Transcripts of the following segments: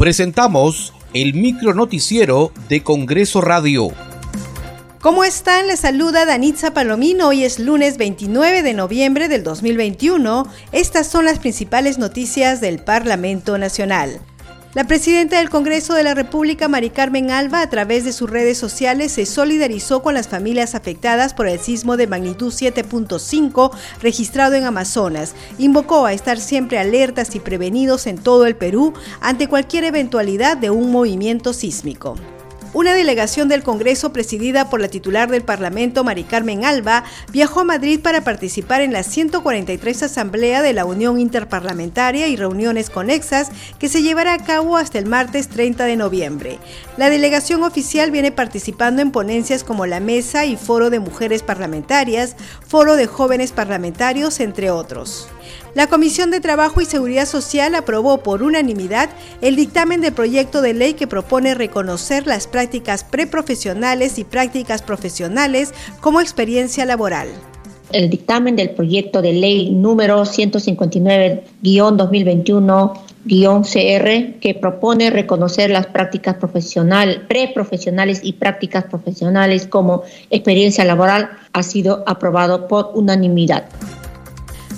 Presentamos el micro noticiero de Congreso Radio. ¿Cómo están? Les saluda Danitza Palomino. Hoy es lunes 29 de noviembre del 2021. Estas son las principales noticias del Parlamento Nacional. La presidenta del Congreso de la República, Mari Carmen Alba, a través de sus redes sociales se solidarizó con las familias afectadas por el sismo de magnitud 7.5 registrado en Amazonas. Invocó a estar siempre alertas y prevenidos en todo el Perú ante cualquier eventualidad de un movimiento sísmico. Una delegación del Congreso presidida por la titular del Parlamento, Mari Carmen Alba, viajó a Madrid para participar en la 143 Asamblea de la Unión Interparlamentaria y reuniones conexas que se llevará a cabo hasta el martes 30 de noviembre. La delegación oficial viene participando en ponencias como la Mesa y Foro de Mujeres Parlamentarias, Foro de Jóvenes Parlamentarios, entre otros. La Comisión de Trabajo y Seguridad Social aprobó por unanimidad el dictamen de proyecto de ley que propone reconocer las prácticas preprofesionales y prácticas profesionales como experiencia laboral. El dictamen del proyecto de ley número 159-2021-CR que propone reconocer las prácticas profesionales, preprofesionales y prácticas profesionales como experiencia laboral ha sido aprobado por unanimidad.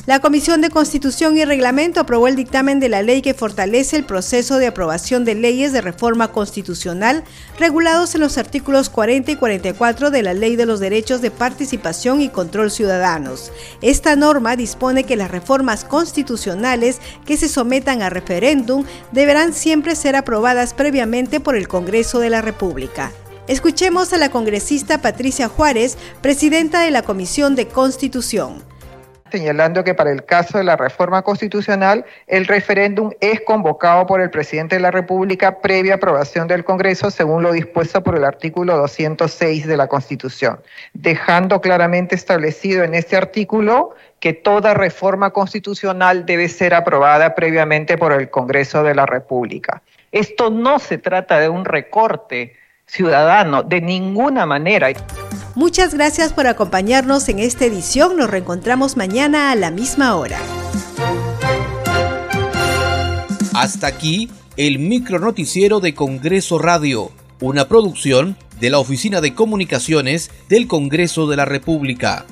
La Comisión de Constitución y Reglamento aprobó el dictamen de la ley que fortalece el proceso de aprobación de leyes de reforma constitucional regulados en los artículos 40 y 44 de la Ley de los Derechos de Participación y Control Ciudadanos. Esta norma dispone que las reformas constitucionales que se sometan a referéndum deberán siempre ser aprobadas previamente por el Congreso de la República. Escuchemos a la congresista Patricia Juárez, presidenta de la Comisión de Constitución señalando que para el caso de la reforma constitucional, el referéndum es convocado por el presidente de la República previa aprobación del Congreso, según lo dispuesto por el artículo 206 de la Constitución, dejando claramente establecido en este artículo que toda reforma constitucional debe ser aprobada previamente por el Congreso de la República. Esto no se trata de un recorte ciudadano, de ninguna manera. Muchas gracias por acompañarnos en esta edición. Nos reencontramos mañana a la misma hora. Hasta aquí el micro noticiero de Congreso Radio, una producción de la Oficina de Comunicaciones del Congreso de la República.